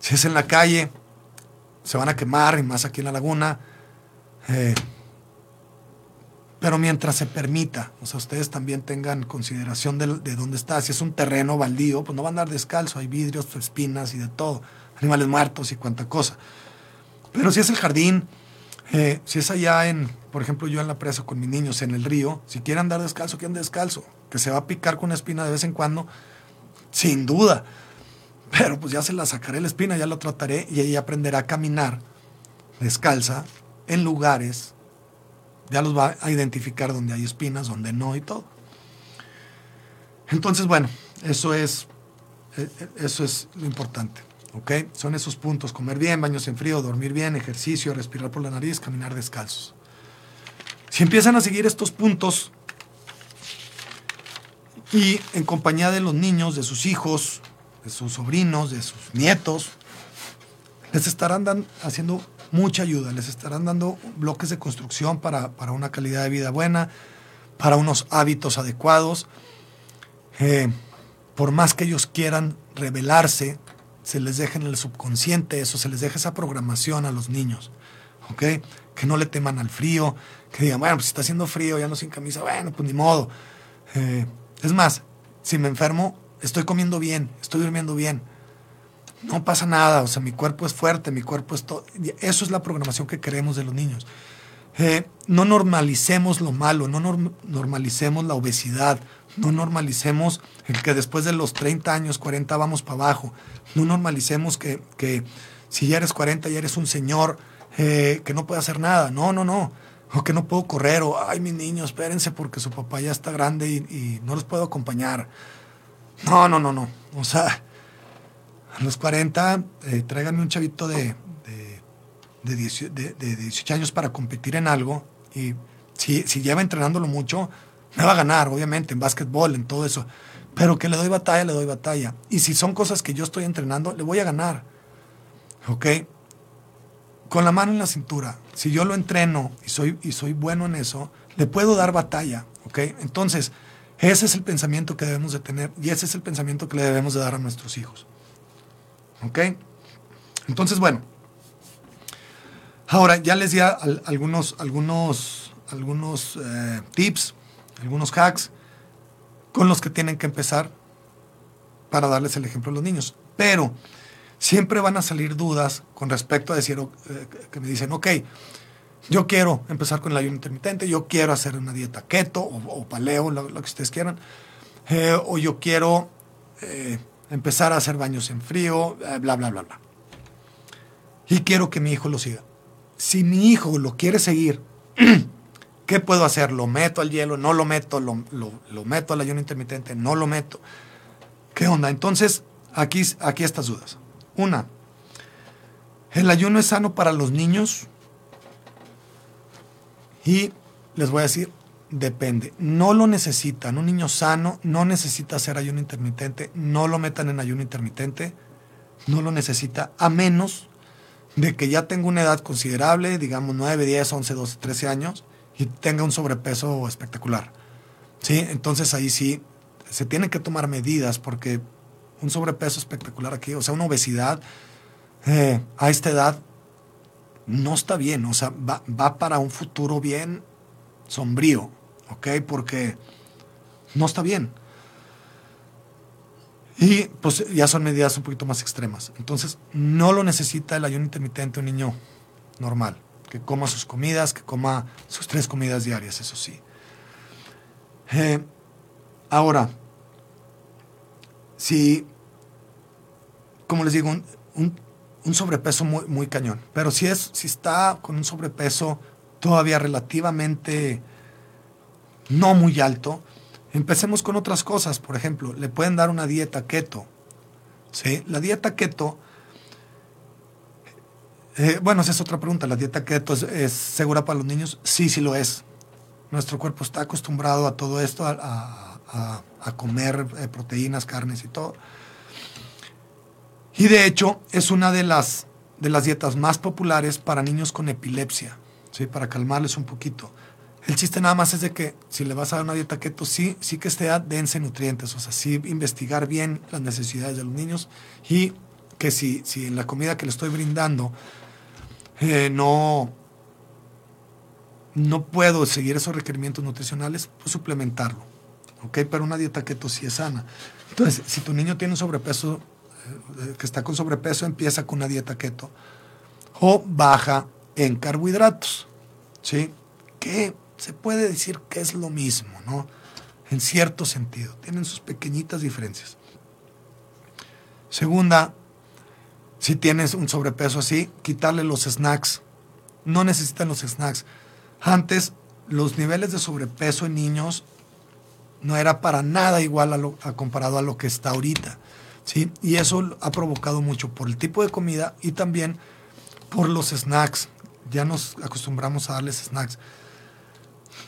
si es en la calle, se van a quemar, y más aquí en la laguna eh, pero mientras se permita, o sea, ustedes también tengan consideración de, dónde está. Si es un terreno baldío, pues no van a andar descalzo, hay vidrios, espinas y de todo, animales muertos y cuanta cosa. Pero si es el jardín, eh, si es allá en, por ejemplo, yo en la presa con mis niños en el río, si quieren andar descalzo, quieren descalzo. Que se va a picar con una espina de vez en cuando, sin duda. Pero pues ya se la sacaré la espina, ya lo trataré y ella aprenderá a caminar descalza en lugares, ya los va a identificar donde hay espinas, donde no y todo. Entonces, bueno, eso es, eh, eh, eso es lo importante. ¿ok? Son esos puntos, comer bien, baños en frío, dormir bien, ejercicio, respirar por la nariz, caminar descalzos. Si empiezan a seguir estos puntos y en compañía de los niños, de sus hijos, de sus sobrinos, de sus nietos, les estarán haciendo mucha ayuda. Les estarán dando bloques de construcción para, una calidad de vida buena, para unos hábitos adecuados. Eh, por más que ellos quieran revelarse, se les deje en el subconsciente eso, se les deja esa programación a los niños. ¿Ok? Que no le teman al frío, que digan, bueno, pues está haciendo frío, ya no sin camisa, bueno, pues ni modo. Eh, es más, si me enfermo, estoy comiendo bien, estoy durmiendo bien no pasa nada, o sea, mi cuerpo es fuerte, mi cuerpo es todo. Eso es la programación que queremos de los niños. Eh, no normalicemos lo malo, no normalicemos la obesidad, no normalicemos el que después de los 30 años, 40 vamos para abajo, no normalicemos que, si ya eres 40 ya eres un señor eh, que no puede hacer nada, no, no, no, o que no puedo correr, o ay, mis niños, espérense porque su papá ya está grande y no los puedo acompañar. No, no, no, no, o sea, a los 40, eh, tráiganme un chavito de, de, 18, años para competir en algo y si, si lleva entrenándolo mucho, me va a ganar, obviamente, en básquetbol, en todo eso. Pero que le doy batalla, le doy batalla. Y si son cosas que yo estoy entrenando, le voy a ganar. ¿Ok? Con la mano en la cintura. Si yo lo entreno y soy, y soy bueno en eso, le puedo dar batalla. ¿Ok? Entonces, ese es el pensamiento que debemos de tener y ese es el pensamiento que le debemos de dar a nuestros hijos. ¿Ok? Entonces, bueno. Ahora, ya les di algunos, algunos, algunos eh, tips, algunos hacks con los que tienen que empezar para darles el ejemplo a los niños. Pero siempre van a salir dudas con respecto a decir, eh, que me dicen, ok, yo quiero empezar con el ayuno intermitente, yo quiero hacer una dieta keto o, paleo, lo, que ustedes quieran, eh, o yo quiero eh, empezar a hacer baños en frío, bla, bla, bla, bla. Y quiero que mi hijo lo siga. Si mi hijo lo quiere seguir, ¿qué puedo hacer? ¿Lo meto al hielo? ¿No lo meto? ¿Lo, lo meto al ayuno intermitente? ¿No lo meto? ¿Qué onda? Entonces, aquí, aquí estas dudas. Una, el ayuno es sano para los niños y les voy a decir, depende. No lo necesitan. Un niño sano no necesita hacer ayuno intermitente. No lo metan en ayuno intermitente. No lo necesita a menos de que ya tenga una edad considerable, digamos 9, 10, 11, 12, 13 años y tenga un sobrepeso espectacular. ¿Sí? Entonces ahí sí se tienen que tomar medidas porque un sobrepeso espectacular aquí, o sea, una obesidad eh, a esta edad no está bien, o sea, va, va, para un futuro bien sombrío, ¿ok? Porque no está bien. Y pues ya son medidas un poquito más extremas. Entonces, no lo necesita el ayuno intermitente un niño normal, que coma sus comidas, que coma sus tres comidas diarias, eso sí. Eh, ahora, si como les digo, un, sobrepeso muy, muy, cañón. Pero si, es, si está con un sobrepeso todavía relativamente no muy alto, empecemos con otras cosas. Por ejemplo, le pueden dar una dieta keto. ¿sí? La dieta keto, eh, bueno, esa es otra pregunta. ¿La dieta keto es, segura para los niños? Sí, sí lo es. Nuestro cuerpo está acostumbrado a todo esto, a, comer eh, proteínas, carnes y todo. Y de hecho es una de las, de las dietas más populares para niños con epilepsia, ¿sí? para calmarles un poquito. El chiste nada más es de que si le vas a dar una dieta keto, sí, sí que esté dense nutrientes, o sea, sí investigar bien las necesidades de los niños y que si, si en la comida que le estoy brindando eh, no, no puedo seguir esos requerimientos nutricionales, pues suplementarlo. ¿Ok? Pero una dieta keto sí es sana. Entonces, si tu niño tiene un sobrepeso que está con sobrepeso empieza con una dieta keto o baja en carbohidratos, ¿sí? Que se puede decir que es lo mismo, ¿no? En cierto sentido, tienen sus pequeñitas diferencias. Segunda, si tienes un sobrepeso así, quitarle los snacks. No necesitan los snacks. Antes, los niveles de sobrepeso en niños no era para nada igual a, lo, comparado a lo que está ahorita. ¿Sí? Y eso ha provocado mucho por el tipo de comida y también por los snacks. Ya nos acostumbramos a darles snacks.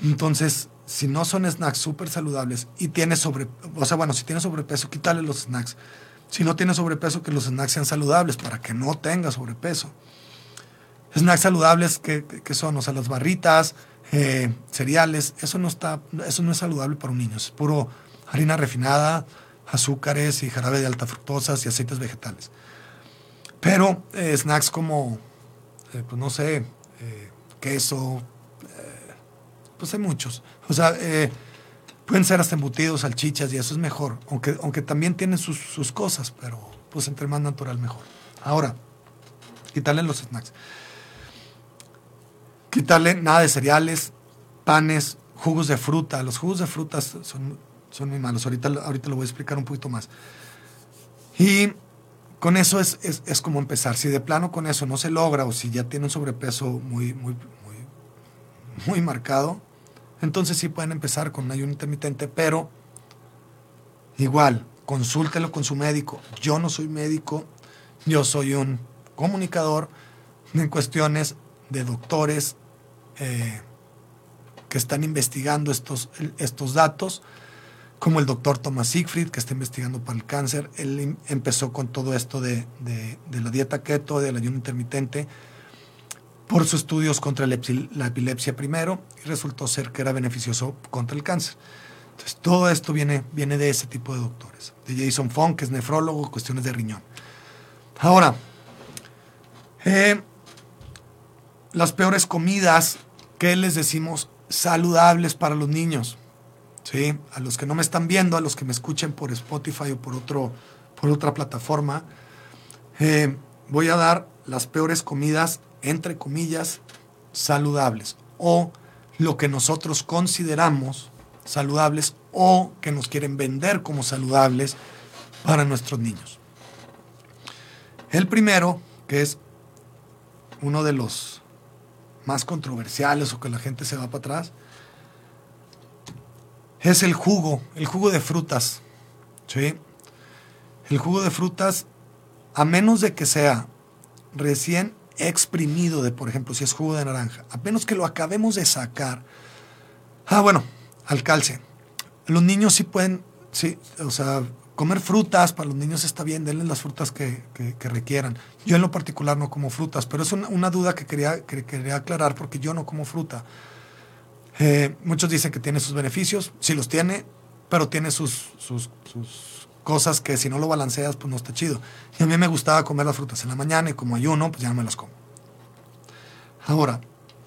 Entonces, si no son snacks súper saludables y tienes sobre, o sea, bueno, si tienes sobrepeso, quítale los snacks. Si no tienes sobrepeso, que los snacks sean saludables para que no tenga sobrepeso. Snacks saludables que, son, o sea, las barritas, eh, cereales, eso no está, eso no es saludable para un niño, es puro harina refinada, azúcares y jarabe de alta fructosas y aceites vegetales. Pero eh, snacks como, eh, pues no sé, eh, queso, pues hay muchos. O sea, pueden ser hasta embutidos, salchichas y eso es mejor. Aunque, aunque también tienen sus, sus cosas, pero pues entre más natural mejor. Ahora, quitarle los snacks. Quitarle nada de cereales, panes, jugos de fruta. Los jugos de frutas son son muy malos. Ahorita, ahorita lo voy a explicar un poquito más. Y con eso es, es, como empezar. Si de plano con eso no se logra o si ya tiene un sobrepeso muy, muy, muy, muy marcado, entonces sí pueden empezar con un ayuno intermitente, pero igual, consúltelo con su médico. Yo no soy médico, yo soy un comunicador en cuestiones de doctores eh, que están investigando estos, estos datos como el doctor Thomas Siegfried, que está investigando para el cáncer. Él em, empezó con todo esto de, la dieta keto, del ayuno intermitente, por sus estudios contra la epilepsia primero, y resultó ser que era beneficioso contra el cáncer. Entonces, todo esto viene, viene de ese tipo de doctores. De Jason Fong, que es nefrólogo, cuestiones de riñón. Ahora, eh, las peores comidas que les decimos saludables para los niños. ¿Sí? A los que no me están viendo, a los que me escuchen por Spotify o por, otro, por otra plataforma, eh, voy a dar las peores comidas, entre comillas, saludables o lo que nosotros consideramos saludables o que nos quieren vender como saludables para nuestros niños. El primero, que es uno de los más controversiales o que la gente se va para atrás, es el jugo, el jugo de frutas. ¿sí? El jugo de frutas, a menos de que sea recién exprimido de, por ejemplo, si es jugo de naranja, a menos que lo acabemos de sacar. Ah, bueno, al calce. Los niños sí pueden, sí, o sea, comer frutas para los niños está bien, denles las frutas que, requieran. Yo en lo particular no como frutas, pero es una, duda que quería, que quería aclarar porque yo no como fruta. Eh, muchos dicen que tiene sus beneficios, sí los tiene, pero tiene sus, sus, cosas que si no lo balanceas, pues no está chido. Y a mí me gustaba comer las frutas en la mañana y como ayuno, pues ya no me las como. Ahora,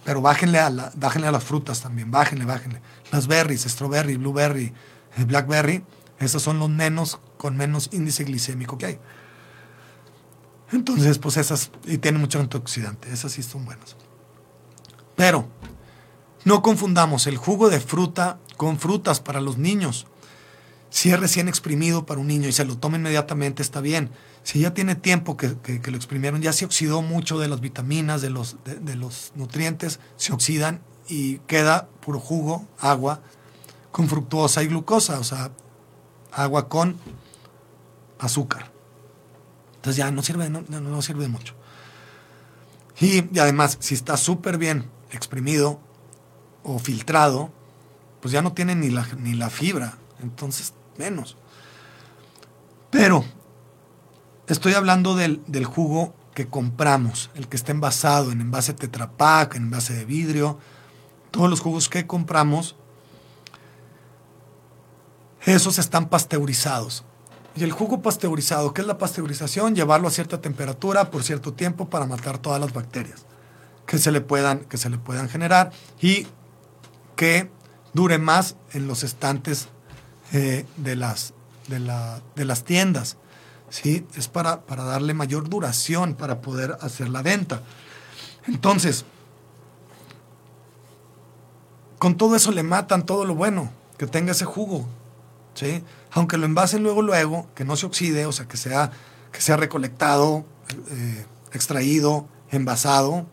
pero bájenle a, la, bájenle a las frutas también, bájenle, bájenle. Las berries, strawberry, blueberry, eh, blackberry, esos son los menos con menos índice glicémico que hay. Entonces, pues esas, y tienen mucho antioxidante, esas sí son buenas. Pero, no confundamos el jugo de fruta con frutas para los niños. Si es recién exprimido para un niño y se lo toma inmediatamente, está bien. Si ya tiene tiempo que, lo exprimieron, ya se oxidó mucho de las vitaminas, de los, de, los nutrientes, se oxidan y queda puro jugo, agua, con fructuosa y glucosa, o sea, agua con azúcar. Entonces ya no sirve, no, no, sirve mucho. Y, y, además, si está súper bien exprimido o filtrado, pues ya no tiene ni la, ni la fibra. Entonces menos. Pero estoy hablando del, jugo que compramos, el que está envasado en envase Tetra Pak, en envase de vidrio, todos los jugos que compramos, esos están pasteurizados. Y el jugo pasteurizado, ¿qué es la pasteurización? Llevarlo a cierta temperatura por cierto tiempo para matar todas las bacterias que se le puedan, que se le puedan generar y que dure más en los estantes eh, de, las, de, la, de, las tiendas. ¿sí? Es para, para darle mayor duración para poder hacer la venta. Entonces, con todo eso le matan todo lo bueno, que tenga ese jugo. ¿sí? Aunque lo envasen luego, luego, que no se oxide, o sea, que sea, que sea recolectado, eh, extraído, envasado,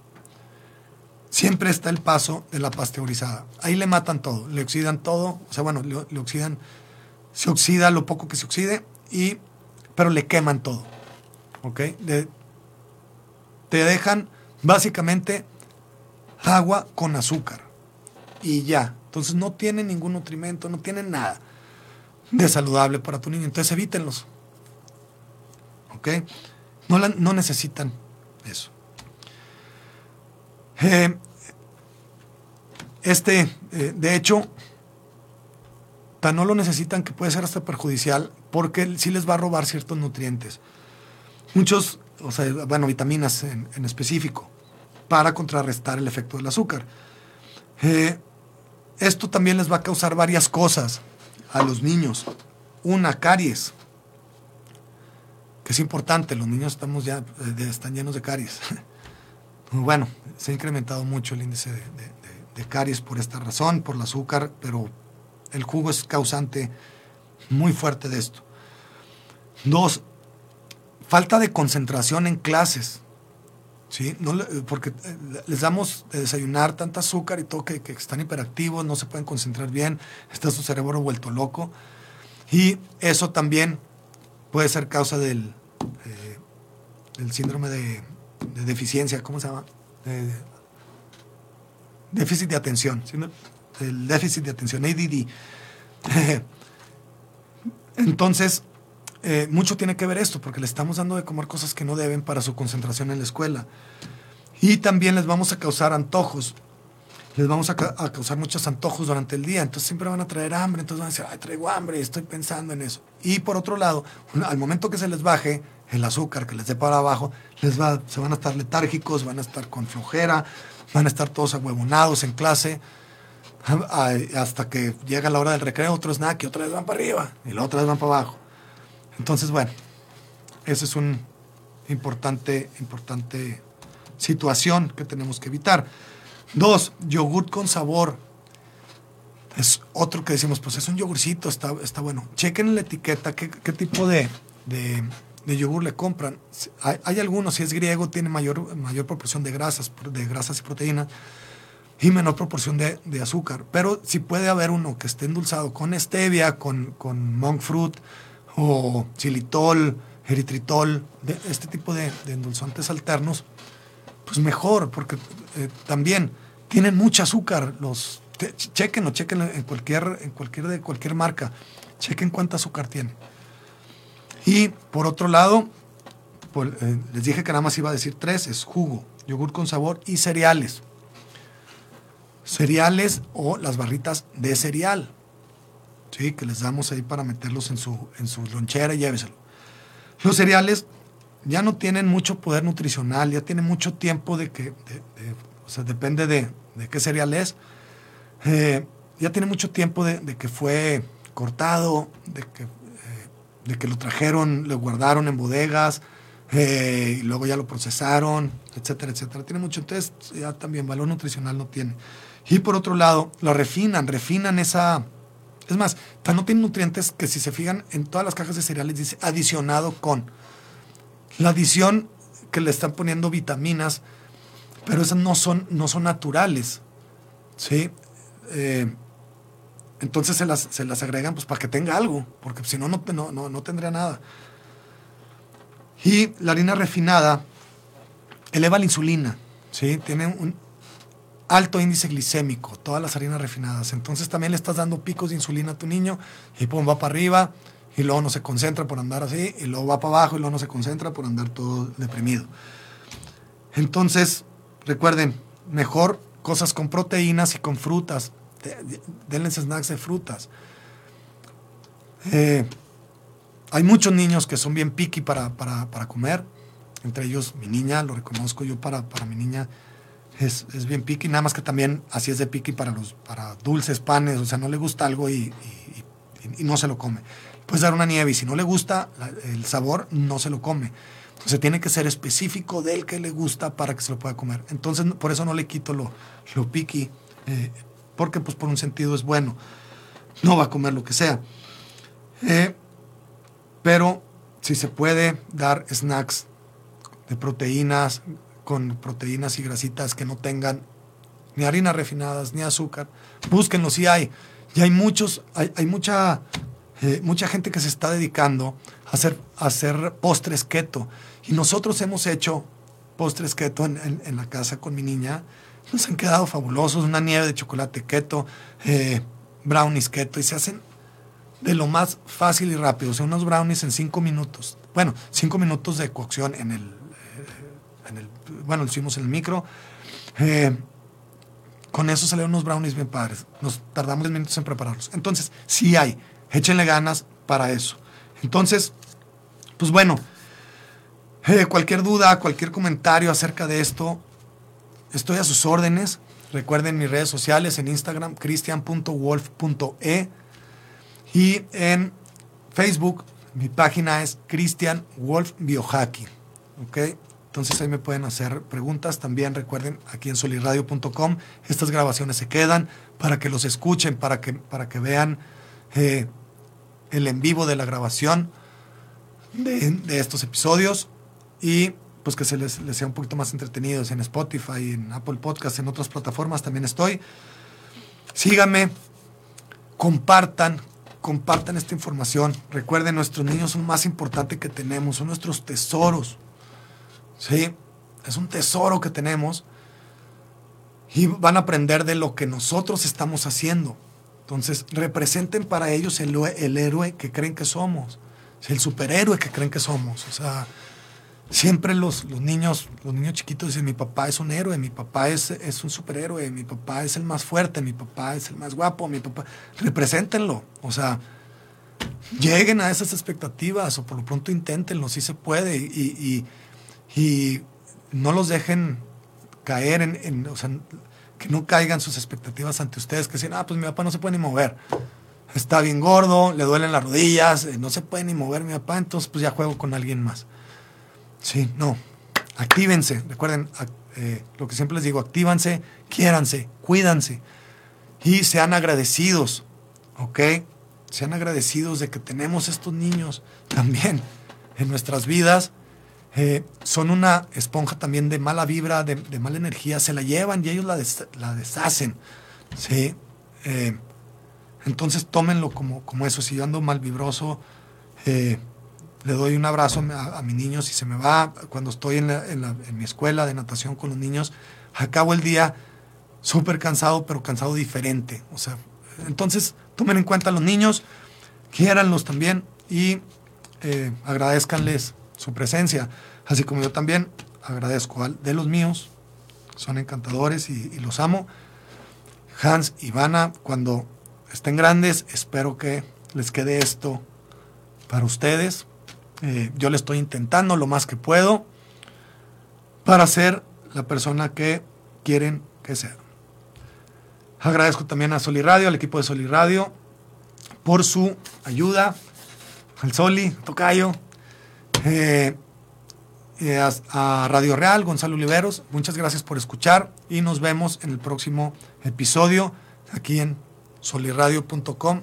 siempre está el paso de la pasteurizada. Ahí le matan todo, le oxidan todo, o sea, bueno, le oxidan se oxida lo poco que se oxide, y, pero le queman todo. ¿Ok? te dejan básicamente agua con azúcar. Y ya. Entonces no tiene ningún nutrimento, no tiene nada de saludable para tu niño. Entonces evítenlos. ¿Ok? No, no necesitan eso. Eh, este, eh, de hecho, no lo necesitan que puede ser hasta perjudicial porque sí les va a robar ciertos nutrientes. Muchos, o sea, bueno, vitaminas en, específico, para contrarrestar el efecto del azúcar. Eh, esto también les va a causar varias cosas a los niños. Una, caries, que es importante, los niños estamos ya, eh, están llenos de caries. bueno, se ha incrementado mucho el índice de caries por esta razón, por el azúcar, pero el jugo es causante muy fuerte de esto. Dos, falta de concentración en clases. ¿sí? No, porque eh, les damos de desayunar tanta azúcar y todo que, están hiperactivos, no se pueden concentrar bien, está su cerebro vuelto loco. Y eso también puede ser causa del, eh, síndrome de, deficiencia, ¿cómo se llama? Déficit de atención el déficit de atención, ADD. Entonces, eh, mucho tiene que ver esto, porque le estamos dando de comer cosas que no deben para su concentración en la escuela. Y también les vamos a causar antojos. Les vamos a, causar muchos antojos durante el día. Entonces siempre van a traer hambre. Entonces van a decir, ay, traigo hambre, estoy pensando en eso. Y por otro lado, al momento que se les baje el azúcar que les dé para abajo, les va, se van a estar letárgicos, van a estar con flojera, van a estar todos ahuevonados en clase, hasta que llega la hora del recreo, otro snack y otra vez van para arriba y la otra vez van para abajo. Entonces, bueno, esa es una importante, importante situación que tenemos que evitar. Dos, yogur con sabor. Es otro que decimos, pues es un yogurcito, está, está bueno. Chequen la etiqueta qué, qué tipo de, de, de, yogur le compran. Hay, algunos, si es griego, tiene mayor, mayor proporción de grasas, de grasas y proteínas y menor proporción de, de, azúcar. Pero si puede haber uno que esté endulzado con stevia, con, con monk fruit o xilitol, eritritol, de este tipo de, endulzantes alternos, pues mejor, porque eh, también tienen mucho azúcar. Los, chequen o chequen en cualquier, en cualquier, de cualquier marca. Chequen cuánto azúcar tiene. Y por otro lado, pues, eh, les dije que nada más iba a decir tres, es jugo, yogur con sabor y cereales. Cereales o las barritas de cereal. Sí, que les damos ahí para meterlos en su, en su lonchera y lléveselo. Los cereales ya no tienen mucho poder nutricional, ya tienen mucho tiempo de que, o sea, depende de, de qué cereal es, eh, ya tiene mucho tiempo de, que fue cortado, de que, de que lo trajeron, lo guardaron en bodegas, eh, y luego ya lo procesaron, etcétera, etcétera. Tiene mucho, entonces ya también valor nutricional no tiene. Y por otro lado, lo refinan, refinan esa... Es más, no tiene nutrientes que si se fijan en todas las cajas de cereales dice adicionado con. La adición que le están poniendo vitaminas, pero esas no son, no son naturales. ¿sí? Eh, entonces se las, se las, agregan pues para que tenga algo, porque si no, no, no, no tendría nada. Y la harina refinada eleva la insulina, ¿sí? Tiene un alto índice glicémico, todas las harinas refinadas. Entonces también le estás dando picos de insulina a tu niño y pum, va para arriba y luego no se concentra por andar así y luego va para abajo y luego no se concentra por andar todo deprimido. Entonces, recuerden, mejor cosas con proteínas y con frutas. Denles snacks de frutas. Eh, hay muchos niños que son bien picky para, para, para, comer. Entre ellos mi niña, lo reconozco yo para, para mi niña. Es, es, bien picky, nada más que también así es de picky para los para dulces, panes, o sea, no le gusta algo y, no se lo come. Puedes dar una nieve y si no le gusta el sabor, no se lo come. Entonces tiene que ser específico del que le gusta para que se lo pueda comer. Entonces por eso no le quito lo, lo picky, eh, porque pues por un sentido es bueno. No va a comer lo que sea. Eh, pero si se puede dar snacks de proteínas, con proteínas y grasitas que no tengan ni harinas refinadas, ni azúcar, búsquenlo si hay. Y hay muchos, hay, hay mucha, eh, mucha gente que se está dedicando a hacer, a hacer postres keto. Y nosotros hemos hecho postres keto en, en, en, la casa con mi niña. Nos han quedado fabulosos. Una nieve de chocolate keto, eh, brownies keto, y se hacen de lo más fácil y rápido. O sea, unos brownies en cinco minutos. Bueno, cinco minutos de cocción en el. Eh, bueno, lo hicimos en el micro. Eh, con eso salieron unos brownies bien padres. Nos tardamos 10 minutos en prepararlos. Entonces, sí hay. Échenle ganas para eso. Entonces, pues bueno, cualquier duda, cualquier comentario acerca de esto, estoy a sus órdenes. Recuerden mis redes sociales en Instagram, cristian.wolf.e y en Facebook, mi página es Cristian Wolf Biohacking. ¿Ok? Entonces ahí me pueden hacer preguntas. También recuerden aquí en solirradio.com, estas grabaciones se quedan para que los escuchen, para que, para que vean eh, el en vivo de la grabación de, de estos episodios y pues que se les, les, sea un poquito más entretenidos en Spotify, en Apple Podcast, en otras plataformas también estoy. Síganme, compartan, compartan esta información. Recuerden, nuestros niños son más importante que tenemos, son nuestros tesoros. Sí, es un tesoro que tenemos y van a aprender de lo que nosotros estamos haciendo. Entonces, representen para ellos el, el héroe que creen que somos, el superhéroe que creen que somos. O sea, siempre los, los, niños, los niños chiquitos dicen, mi papá es un héroe, mi papá es, es, un superhéroe, mi papá es el más fuerte, mi papá es el más guapo, mi papá, represéntenlo. O sea, lleguen a esas expectativas o por lo pronto inténtenlo, si se puede. Y, y, no los dejen caer en, o sea, que no caigan sus expectativas ante ustedes, que dicen, ah, pues mi papá no se puede ni mover. Está bien gordo, le duelen las rodillas, eh, no se puede ni mover mi papá, entonces pues ya juego con alguien más. Sí, no. Actívense. Recuerden eh, lo que siempre les digo, actívanse, quiéranse, cuídanse y sean agradecidos, ¿ok? Sean agradecidos de que tenemos estos niños también en nuestras vidas. Eh, son una esponja también de mala vibra, de, mala energía, se la llevan y ellos la, la deshacen, ¿sí? Eh, entonces tómenlo como, como eso, si yo ando mal vibroso, le doy un abrazo a, mi niño si se me va, cuando estoy en, mi escuela de natación con los niños, acabo el día súper cansado, pero cansado diferente. O sea, entonces tomen en cuenta a los niños, quiéranlos también y eh, agradezcanles su presencia, así como yo también agradezco al de los míos, son encantadores y, y los amo. Hans y Ivana, cuando estén grandes, espero que les quede esto para ustedes, eh, yo le estoy intentando lo más que puedo para ser la persona que quieren que sea. Agradezco también a Soli Radio, al equipo de Soli Radio, por su ayuda, al Soli, Tocayo, eh, a, Radio Real, Gonzalo Oliveros. Muchas gracias por escuchar y nos vemos en el próximo episodio aquí en soliradio.com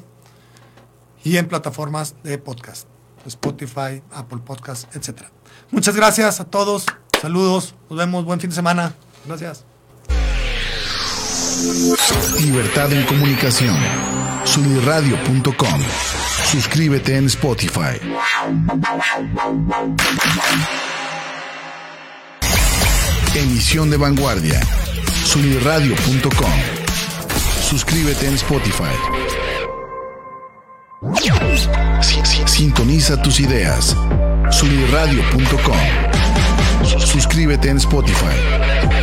y en plataformas de podcast. Spotify, Apple Podcast, etc. Muchas gracias a todos. Saludos. Nos vemos. Buen fin de semana. Gracias. Libertad en comunicación. Sunirradio.com. Suscríbete en Spotify. Emisión de vanguardia. Sunirradio.com. Suscríbete en Spotify. Sintoniza tus ideas. Sunirradio.com. Suscríbete en Spotify.